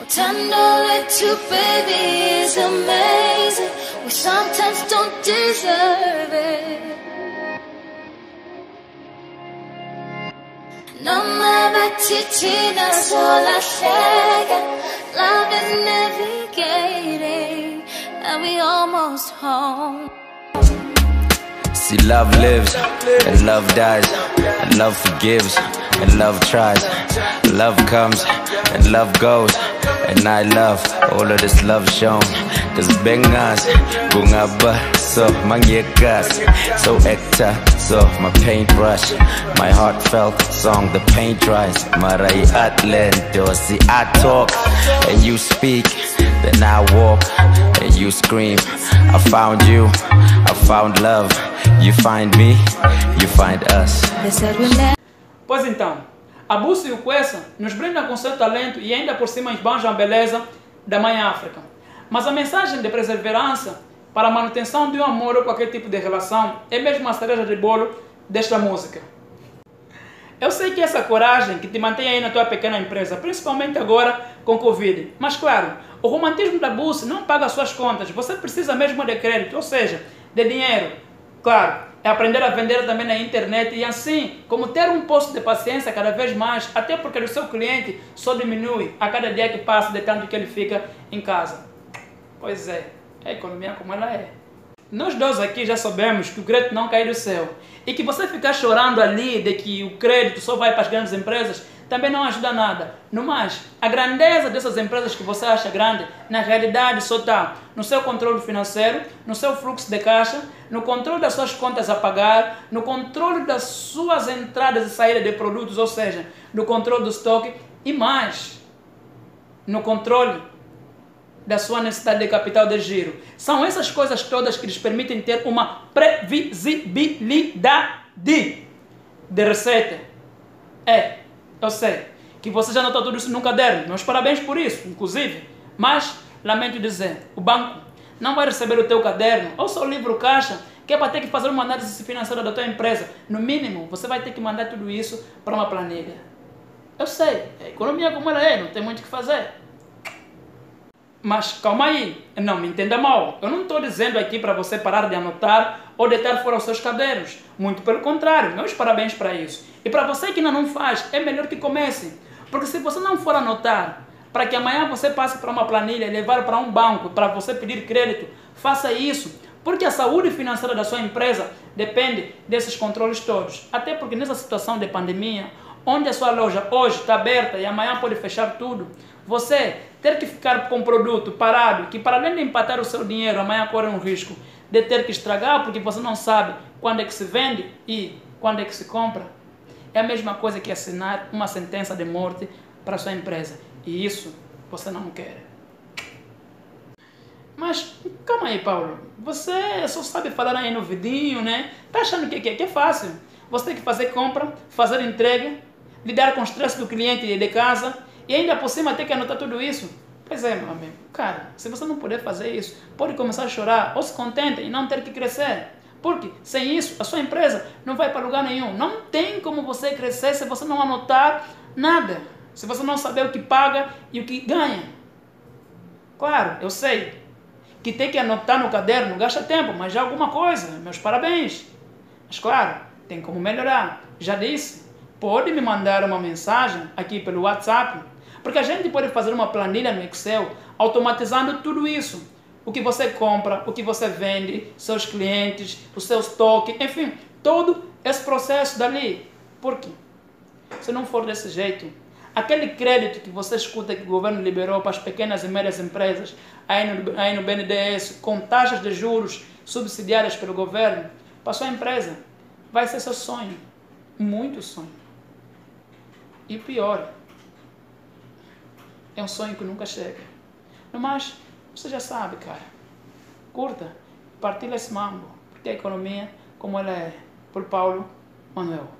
Well, tender little baby is amazing. We sometimes don't deserve it. No me titina sola llega. Love is navigating, and we almost home. See, love lives and love dies, and love forgives and love tries. Love comes and love goes, and I love all of this love shown. Cause bengas, bungaba, so manyekas, so ekta, so my paintbrush, my heartfelt song, the paint dries. Marai atlento, see I talk and you speak, then I walk and you scream. I found you, I found love. You find me, you find us. They said we met. Pois então, a Busso e o Kwesa nos brindam com seu talento e ainda por cima esbanjam a beleza da Mãe África. Mas a mensagem de perseverança para a manutenção de um amor ou qualquer tipo de relação é mesmo a cereja de bolo desta música. Eu sei que essa coragem que te mantém aí na tua pequena empresa, principalmente agora com Covid. Mas claro, o romantismo da Busso não paga as suas contas. Você precisa mesmo de crédito, ou seja, de dinheiro. Claro, é aprender a vender também na internet e assim, como ter um posto de paciência cada vez mais, até porque o seu cliente só diminui a cada dia que passa de tanto que ele fica em casa. Pois é, a economia como ela é. Nós dois aqui já sabemos que o crédito não cai do céu. E que você ficar chorando ali de que o crédito só vai para as grandes empresas também não ajuda nada. No mais, a grandeza dessas empresas que você acha grande, na realidade só está no seu controle financeiro, no seu fluxo de caixa, no controle das suas contas a pagar, no controle das suas entradas e saídas de produtos, ou seja, no controle do estoque e mais, no controle da sua necessidade de capital de giro. São essas coisas todas que lhes permitem ter uma previsibilidade de receita. É, eu sei que você já notou tudo isso no caderno. Meus parabéns por isso, inclusive. Mas, lamento dizer, o banco não vai receber o teu caderno ou seu livro caixa, que é para ter que fazer uma análise financeira da tua empresa. No mínimo, você vai ter que mandar tudo isso para uma planilha. Eu sei, a economia como ela é, não tem muito o que fazer. Mas calma aí, não me entenda mal. Eu não estou dizendo aqui para você parar de anotar ou deitar fora os seus cadernos. Muito pelo contrário, meus parabéns para isso. E para você que ainda não faz, é melhor que comece. Porque se você não for anotar, para que amanhã você passe para uma planilha levar para um banco para você pedir crédito, faça isso. Porque a saúde financeira da sua empresa depende desses controles todos. Até porque nessa situação de pandemia, onde a sua loja hoje está aberta e amanhã pode fechar tudo, você ter que ficar com um produto parado, que para além de empatar o seu dinheiro, amanhã corre um risco de ter que estragar, porque você não sabe quando é que se vende e quando é que se compra, é a mesma coisa que assinar uma sentença de morte para sua empresa. E isso você não quer. Mas calma aí, Paulo. Você só sabe falar aí no vidinho, né? Tá achando que, que, que é fácil? Você tem que fazer compra, fazer entrega, lidar com o estresse do cliente de casa e ainda por cima ter que anotar tudo isso. Pois é, meu amigo. Cara, se você não puder fazer isso, pode começar a chorar ou se contente e não ter que crescer. Porque sem isso, a sua empresa não vai para lugar nenhum. Não tem como você crescer se você não anotar nada. Se você não saber o que paga e o que ganha. Claro, eu sei que tem que anotar no caderno gasta tempo, mas já alguma coisa. Meus parabéns. Mas claro, tem como melhorar. Já disse, pode me mandar uma mensagem aqui pelo WhatsApp porque a gente pode fazer uma planilha no Excel automatizando tudo isso. O que você compra, o que você vende, seus clientes, o seu estoque, enfim, todo esse processo dali. Por quê? Se não for desse jeito, aquele crédito que você escuta que o governo liberou para as pequenas e médias empresas, aí no, aí no BNDES, com taxas de juros subsidiadas pelo governo, para sua empresa, vai ser seu sonho. Muito sonho. E pior, é um sonho que nunca chega. Mas você já sabe, cara. Curta, partilha esse mambo. Porque a economia, como ela é, por Paulo Manuel.